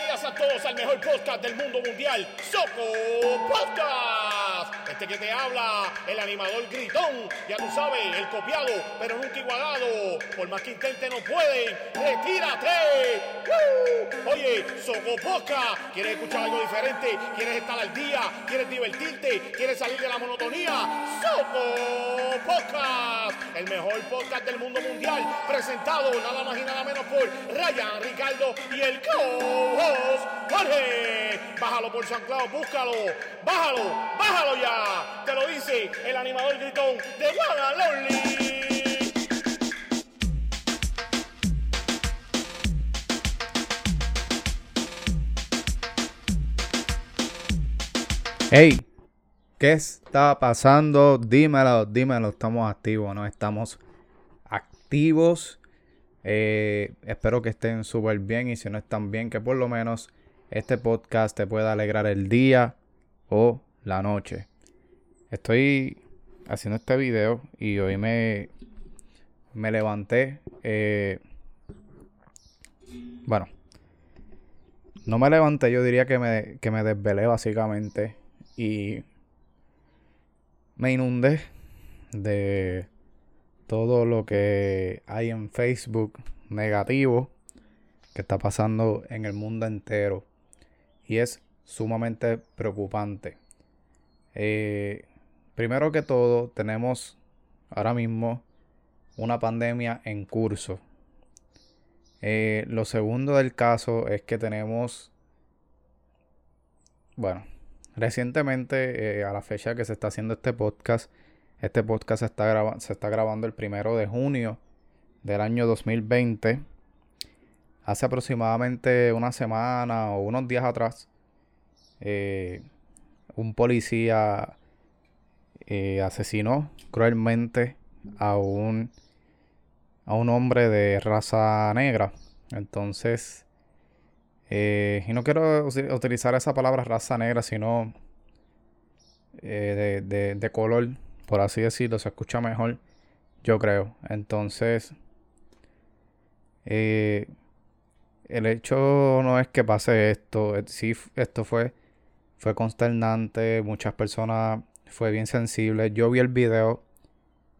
Bienvenidas a todos al mejor podcast del mundo mundial, Soco Podcast. Que te habla, el animador gritón, ya tú sabes, el copiado, pero nunca igualado. Por más que intente no pueden, retírate. ¡Woo! Oye, Soco Podcast, ¿quieres escuchar algo diferente? ¿Quieres estar al día? ¿Quieres divertirte? ¿Quieres salir de la monotonía? Soco Podcast, el mejor podcast del mundo mundial, presentado nada más y nada menos por Ryan, Ricardo y el co-host Jorge. Bájalo por San Claudio, búscalo, bájalo, bájalo ya. Te lo dice el animador gritón de Lonely. Hey, ¿qué está pasando? Dímelo, dímelo, estamos activos, ¿no? Estamos activos. Eh, espero que estén súper bien y si no están bien, que por lo menos este podcast te pueda alegrar el día o la noche. Estoy haciendo este video y hoy me, me levanté. eh, bueno, no me levanté, yo diría que me, que me desvelé básicamente y me inundé de todo lo que hay en Facebook negativo que está pasando en el mundo entero y es sumamente preocupante. Eh, primero que todo, tenemos ahora mismo una pandemia en curso. Eh, lo segundo del caso es que tenemos, bueno, recientemente, eh, a la fecha que se está haciendo este podcast, este podcast se está, se está grabando el primero de junio del año 2020. Hace aproximadamente una semana o unos días atrás, eh, un policía eh, asesinó cruelmente a un, a un hombre de raza negra. Entonces, eh, y no quiero utilizar esa palabra raza negra, sino eh, de, de- de color, por así decirlo, se escucha mejor, yo creo. Entonces, el hecho no es que pase esto, sí, esto fue, fue consternante, muchas personas fue bien sensible. Yo vi el video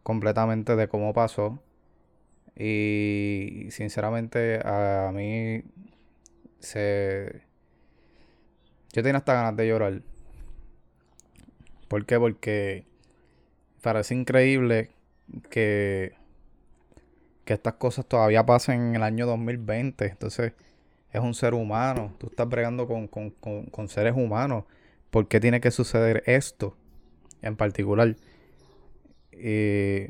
completamente de cómo pasó y sinceramente a mí se... Yo tenía hasta ganas de llorar. ¿Por qué? Porque parece increíble que, que estas cosas todavía pasen en el año 2020. Entonces, es un ser humano. Tú estás bregando con, con- con- con seres humanos. ¿Por qué tiene que suceder esto en particular? Si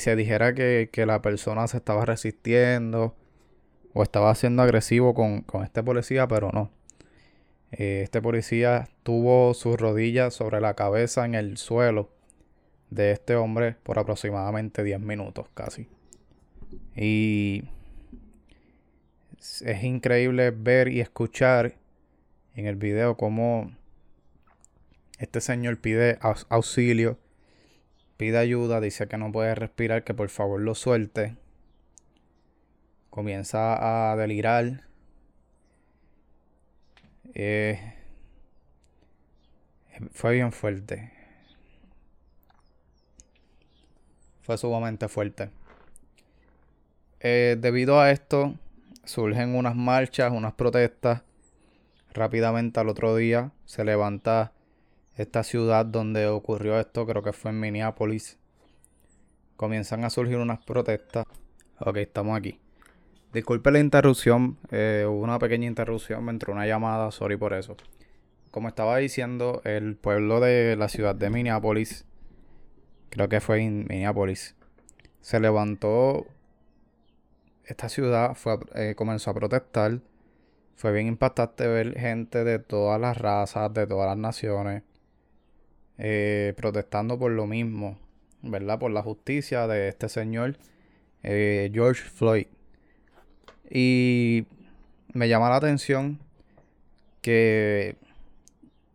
se dijera que, que la persona se estaba resistiendo o estaba siendo agresivo con, con este policía, pero no. Eh, este policía tuvo sus rodillas sobre la cabeza en el suelo de este hombre por aproximadamente 10 minutos casi. Y es increíble ver y escuchar en el video cómo este señor pide auxilio, pide ayuda, dice que no puede respirar, que por favor lo suelte. Comienza a delirar. Eh, fue bien fuerte. Fue sumamente fuerte. Eh, debido a esto, surgen unas marchas, unas protestas. Rápidamente al otro día se levanta esta ciudad donde ocurrió esto, creo que fue en Minneapolis. Comienzan a surgir unas protestas. Ok, estamos aquí. Disculpe la interrupción, eh, hubo una pequeña interrupción, me entró una llamada, sorry por eso. Como estaba diciendo, el pueblo de la ciudad de Minneapolis, creo que fue en Minneapolis, se levantó, esta ciudad fue, eh, comenzó a protestar. Fue bien impactante ver gente de todas las razas, de todas las naciones, eh, protestando por lo mismo, ¿verdad? Por la justicia de este señor, eh, George Floyd. Y me llama la atención que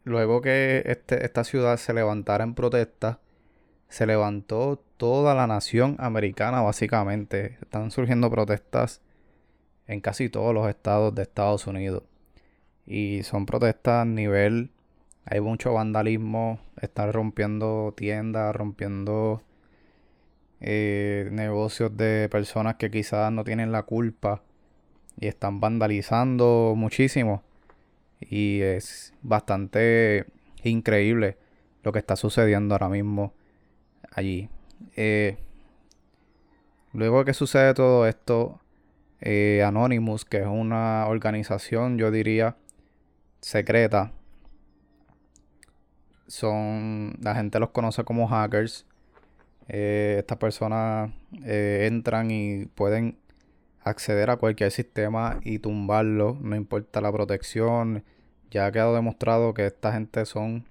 luego que este- esta ciudad se levantara en protesta, se levantó toda la nación americana básicamente. Están surgiendo protestas en casi todos los estados de Estados Unidos. Y son protestas a nivel... Hay mucho vandalismo, están rompiendo tiendas, rompiendo eh, negocios de personas que quizás no tienen la culpa y están vandalizando muchísimo. Y es bastante increíble lo que está sucediendo ahora mismo allí. Eh, luego que sucede todo esto, eh, Anonymous, que es una organización, yo diría, secreta, son, la gente los conoce como hackers. Eh, estas personas entran y pueden acceder a cualquier sistema y tumbarlo, no importa la protección. Ya ha quedado demostrado que esta gente son...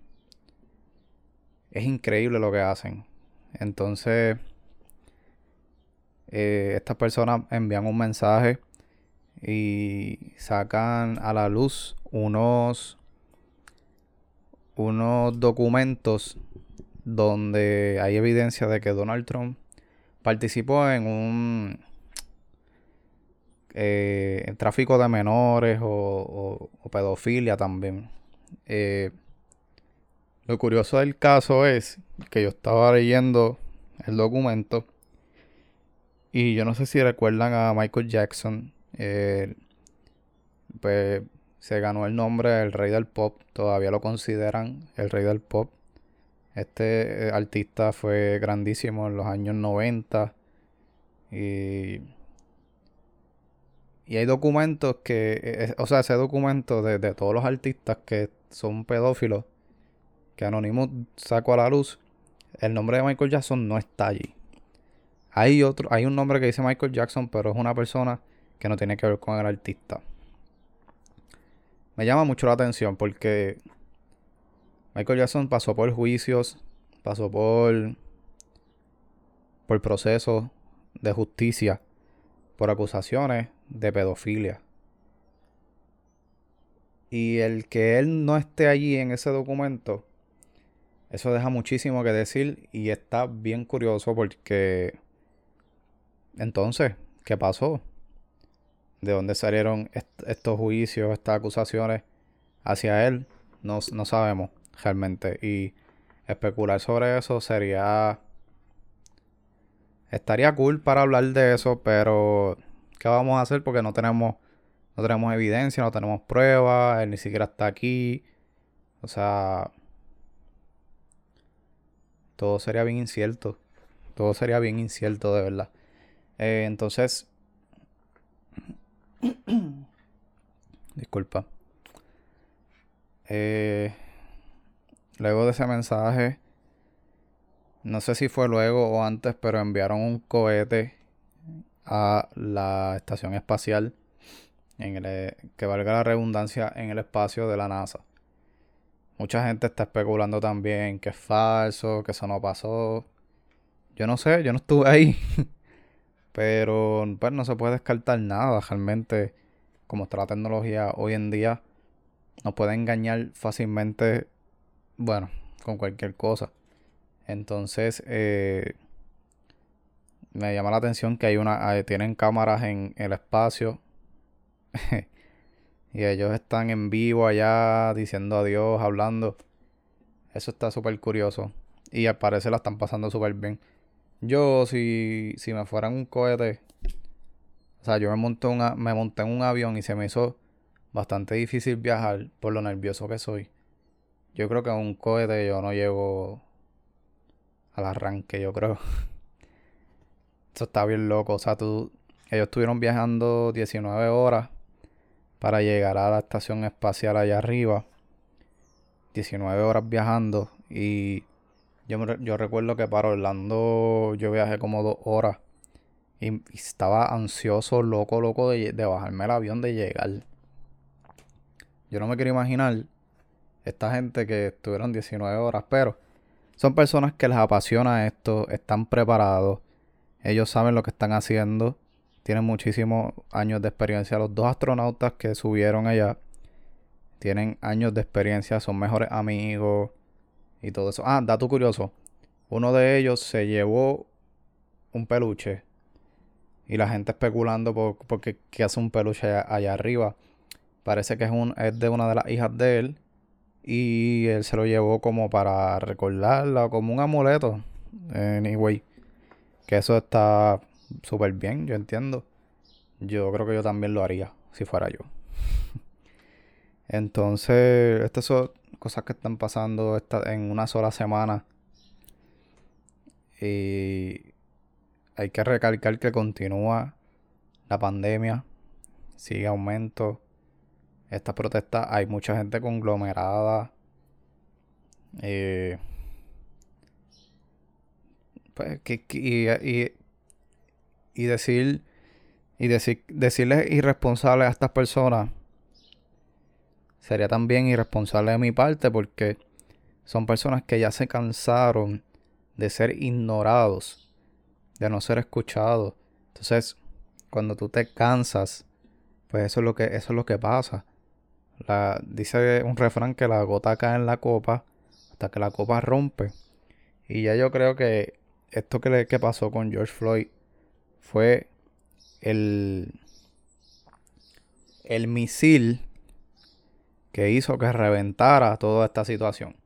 Es increíble lo que hacen. Entonces, eh, estas personas envían un mensaje y sacan a la luz unos, unos documentos donde hay evidencia de que Donald Trump participó en un eh, tráfico de menores o, pedofilia también. Eh, lo curioso del caso es que yo estaba leyendo el documento y yo no sé si recuerdan a Michael Jackson. pues se ganó el nombre del rey del pop. Todavía lo consideran el rey del pop. Este eh, artista fue grandísimo en los años 90. Y y hay documentos que, eh, eh, o sea, ese documento de, todos los artistas que son pedófilos, que Anonymous sacó a la luz, el nombre de Michael Jackson no está allí. Hay otro, hay un nombre que dice Michael Jackson, pero es una persona que no tiene que ver con el artista. Me llama mucho la atención porque Michael Jackson pasó por juicios, pasó por por procesos de justicia, por acusaciones de pedofilia. Y el que él no esté allí en ese documento, eso deja muchísimo que decir y está bien curioso porque entonces, ¿qué pasó? ¿De dónde salieron estos juicios, estas acusaciones hacia él? No, no sabemos realmente. Y especular sobre eso sería... Estaría cool para hablar de eso, pero ¿Qué vamos a hacer? Porque no tenemos, no tenemos evidencia, no tenemos pruebas, él ni siquiera está aquí. O sea, todo sería bien incierto. Todo sería bien incierto, de verdad. Eh, entonces, disculpa. Eh, luego de ese mensaje, no sé si fue luego o antes, pero enviaron un cohete a la estación espacial, en el, eh, que valga la redundancia, en el espacio de la NASA. Mucha gente está especulando también que es falso, que eso no pasó. Yo no sé, yo no estuve ahí. Pero pues no se puede descartar nada. Realmente, como está la tecnología hoy en día, nos puede engañar fácilmente, bueno, con cualquier cosa. Entonces, eh, me llama la atención que hay una tienen cámaras en el espacio y ellos están en vivo allá diciendo adiós, hablando. Eso está súper curioso y al parecer la están pasando súper bien. Yo si si me fueran un cohete, o sea, yo me monté una, me monté en un avión y se me hizo bastante difícil viajar por lo nervioso que soy. Yo creo que en un cohete yo no llego al arranque, yo creo. Eso está bien loco. O sea, tú, ellos estuvieron viajando 19 horas para llegar a la estación espacial allá arriba. 19 horas viajando. Y yo, yo recuerdo que para Orlando yo viajé como dos horas. Y, estaba ansioso, loco, loco de, de bajarme el avión, de llegar. Yo no me quiero imaginar esta gente que estuvieron 19 horas, pero son personas que les apasiona esto, están preparados ellos saben lo que están haciendo. Tienen muchísimos años de experiencia. Los dos astronautas que subieron allá tienen años de experiencia, son mejores amigos y todo eso. Ah, dato curioso. Uno de ellos se llevó un peluche y la gente especulando por, porque qué hace un peluche allá, arriba. parece que es, un, es de una de las hijas de él. Y él se lo llevó como para recordarla, como un amuleto. Anyway, que eso está súper bien, yo entiendo. Yo creo que yo también lo haría, si fuera yo. Entonces, estas son cosas que están pasando en una sola semana. Y hay que recalcar que continúa la pandemia, sigue aumento. Estas protestas, hay mucha gente conglomerada. Eh, pues, y, y, decir y decir, decirles irresponsables a estas personas sería también irresponsable de mi parte porque son personas que ya se cansaron de ser ignorados, de no ser escuchados. Entonces, cuando tú te cansas, pues eso es lo que, eso es lo que pasa. La, dice un refrán que la gota cae en la copa hasta que la copa rompe. Y ya yo creo que esto que, le, que pasó con George Floyd fue el, el misil que hizo que reventara toda esta situación.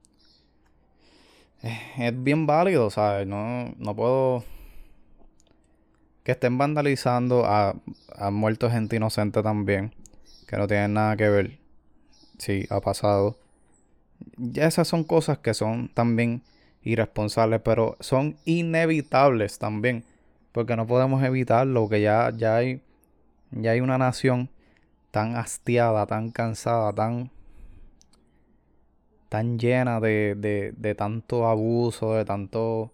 Es bien válido, ¿sabes? No, no puedo... Que estén vandalizando a, a muerto gente inocente también, que no tienen nada que ver. Sí, ha pasado. Ya esas son cosas que son también irresponsables, pero son inevitables también, porque no podemos evitarlo, que ya, ya hay ya hay una nación tan hastiada, tan cansada, tan tan llena de, de, de tanto abuso, de tanto... O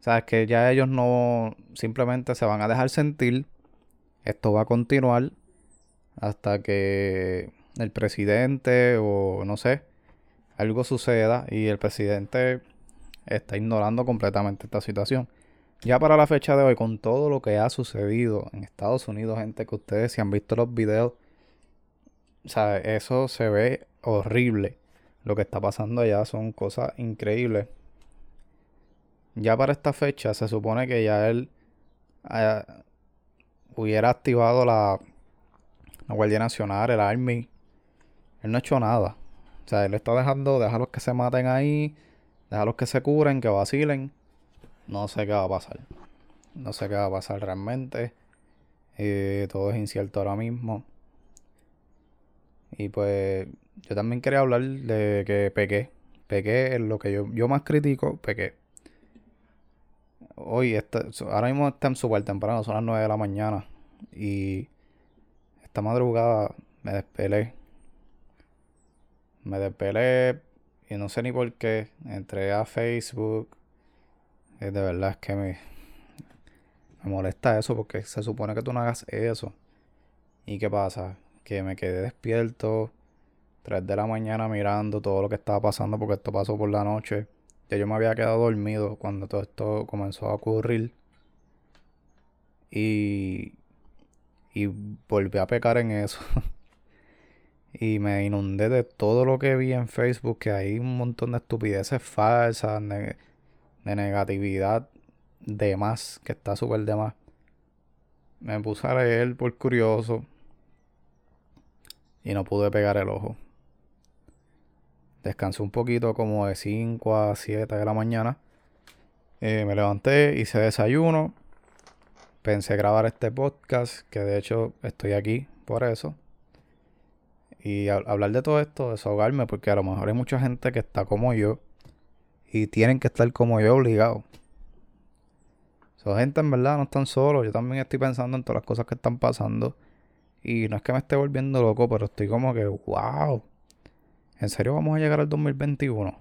sea, es que ya ellos no simplemente se van a dejar sentir. Esto va a continuar hasta que el presidente o no sé, algo suceda y el presidente está ignorando completamente esta situación. Ya para la fecha de hoy, con todo lo que ha sucedido en Estados Unidos, gente que ustedes si han visto los videos, o sea, eso se ve horrible lo que está pasando allá son cosas increíbles. Ya para esta fecha se supone que ya él eh, hubiera activado la, la Guardia Nacional, el Army. Él no ha hecho nada. O sea, él está dejando, los que se maten ahí, los que se curen, que vacilen. No sé qué va a pasar. No sé qué va a pasar realmente. Eh, todo es incierto ahora mismo. Y pues yo también quería hablar de que pequé. Pequé es lo que yo, yo más critico, pequé. Hoy, está, ahora mismo están súper temprano, son las 9 de la mañana. Y esta madrugada me despelé. Me despelé y no sé ni por qué. Entré a Facebook. de verdad es que me, me molesta eso porque se supone que tú no hagas eso. ¿Y qué pasa? Que me quedé despierto 3 de la mañana mirando todo lo que estaba pasando porque esto pasó por la noche. Ya yo me había quedado dormido cuando todo esto comenzó a ocurrir. Y, y volví a pecar en eso. y me inundé de todo lo que vi en Facebook, que hay un montón de estupideces falsas, de negatividad de más, que está súper de más. Me puse a leer por curioso y no pude pegar el ojo. Descansé un poquito como de 5 a 7 de la mañana. Eh, me levanté, hice desayuno. Pensé grabar este podcast, que de hecho estoy aquí por eso. Y hablar de todo esto, desahogarme, porque a lo mejor hay mucha gente que está como yo y tienen que estar como yo obligados. Esa gente en verdad no están solos. Yo también estoy pensando en todas las cosas que están pasando. Y no es que me esté volviendo loco, pero estoy como que, wow. ¿En serio vamos a llegar al 2021?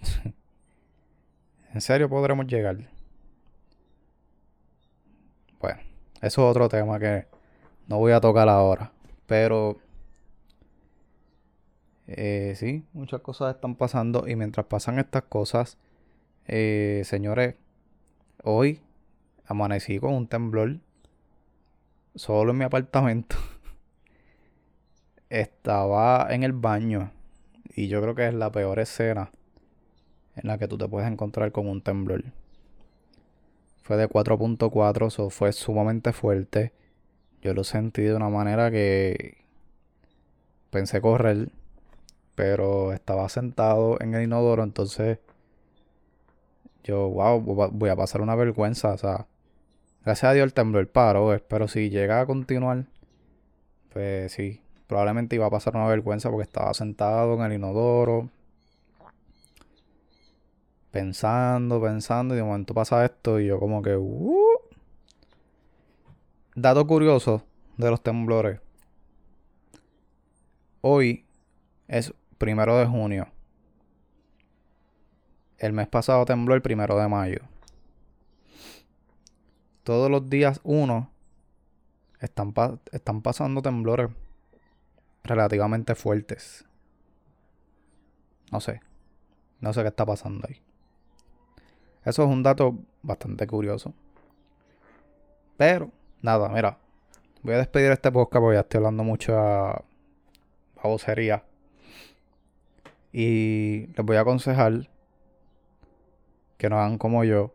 ¿En serio podremos llegar? Bueno, eso es otro tema que no voy a tocar ahora. Pero eh, sí, muchas cosas están pasando y mientras pasan estas cosas, eh, señores, hoy amanecí con un temblor solo en mi apartamento. estaba en el baño y yo creo que es la peor escena en la que tú te puedes encontrar con un temblor. Fue de 4.4, eso fue sumamente fuerte. yo lo sentí de una manera que pensé correr, pero estaba sentado en el inodoro, entonces yo, wow, voy a pasar una vergüenza, o sea, gracias a Dios el temblor paró, pero si llega a continuar, pues sí, probablemente iba a pasar una vergüenza porque estaba sentado en el inodoro, pensando, pensando, y de momento pasa esto y yo como que... Uh". Dato curioso de los temblores. Hoy es primero de junio. El mes pasado tembló el primero de mayo. Todos los días uno están, están pasando temblores relativamente fuertes. No sé. No sé qué está pasando ahí. Eso es un dato bastante curioso. Pero, nada, mira. Voy a despedir este podcast porque ya estoy hablando mucho a vocería. Y les voy a aconsejar que no hagan como yo.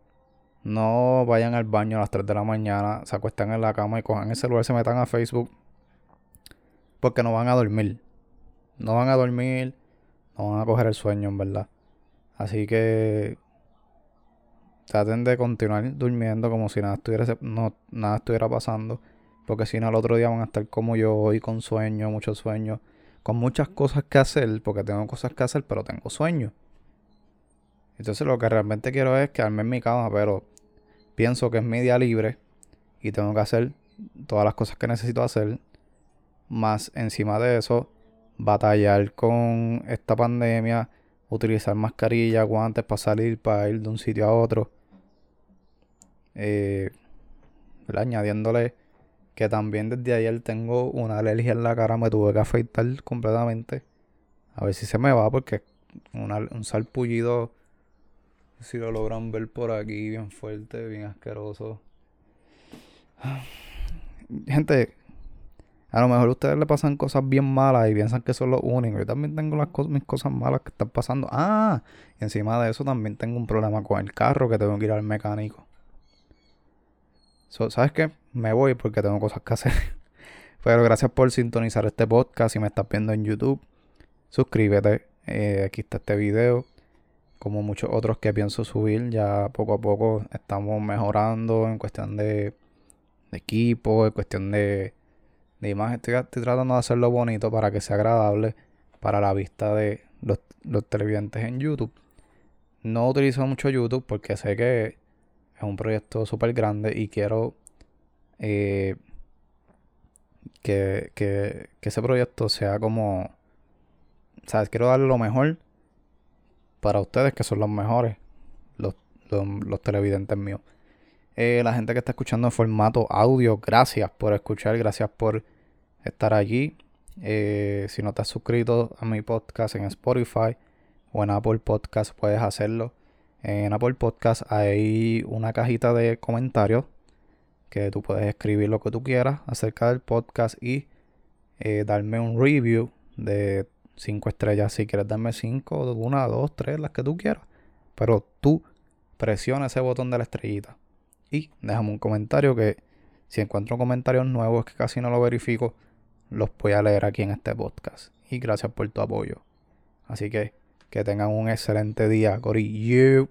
No vayan al baño a las 3 de la mañana, se acuestan en la cama y cojan el celular, se metan a Facebook. Porque no van a dormir. No van a dormir, no van a coger el sueño, en verdad. Así que traten de continuar durmiendo como si nada estuviera, no, nada estuviera pasando. Porque si no, al otro día van a estar como yo hoy, con sueño, mucho sueño, con muchas cosas que hacer, porque tengo cosas que hacer, pero tengo sueño. Entonces lo que realmente quiero es quedarme en mi cama, pero pienso que es mi día libre y tengo que hacer todas las cosas que necesito hacer. Más encima de eso, batallar con esta pandemia, utilizar mascarilla, guantes para salir, para ir de un sitio a otro eh, añadiéndole que también desde ayer tengo una alergia en la cara, me tuve que afeitar completamente. A ver si se me va porque un salpullido, si lo logran ver por aquí, bien fuerte, bien asqueroso. Gente, a lo mejor a ustedes le pasan cosas bien malas y piensan que son los únicos. Yo también tengo las mis cosas malas que están pasando. Ah, y encima de eso también tengo un problema con el carro que tengo que ir al mecánico. ¿Sabes qué? Me voy porque tengo cosas que hacer. Pero gracias por sintonizar este podcast. Si me estás viendo en YouTube, suscríbete. Eh, aquí está este video. Como muchos otros que pienso subir, ya poco a poco estamos mejorando en cuestión de, equipo, en cuestión de, de imagen. Estoy, tratando de hacerlo bonito para que sea agradable para la vista de los, televidentes en YouTube. No utilizo mucho YouTube porque sé que es un proyecto súper grande y quiero eh, que, ese proyecto sea como... ¿Sabes? Quiero darle lo mejor para ustedes que son los mejores, los, televidentes míos. Eh, la gente que está escuchando en formato audio, gracias por escuchar, gracias por estar allí. Eh, si no te has suscrito a mi podcast en Spotify o en Apple Podcast, puedes hacerlo. En Apple Podcast hay una cajita de comentarios que tú puedes escribir lo que tú quieras acerca del podcast y eh, darme un review de 5 estrellas. Si quieres darme 5, una, dos, tres, las que tú quieras. Pero tú presiona ese botón de la estrellita y déjame un comentario que si encuentro comentarios nuevos que casi no lo verifico, los voy a leer aquí en este podcast. Y gracias por tu apoyo. Así que que tengan un excelente día, Corillo.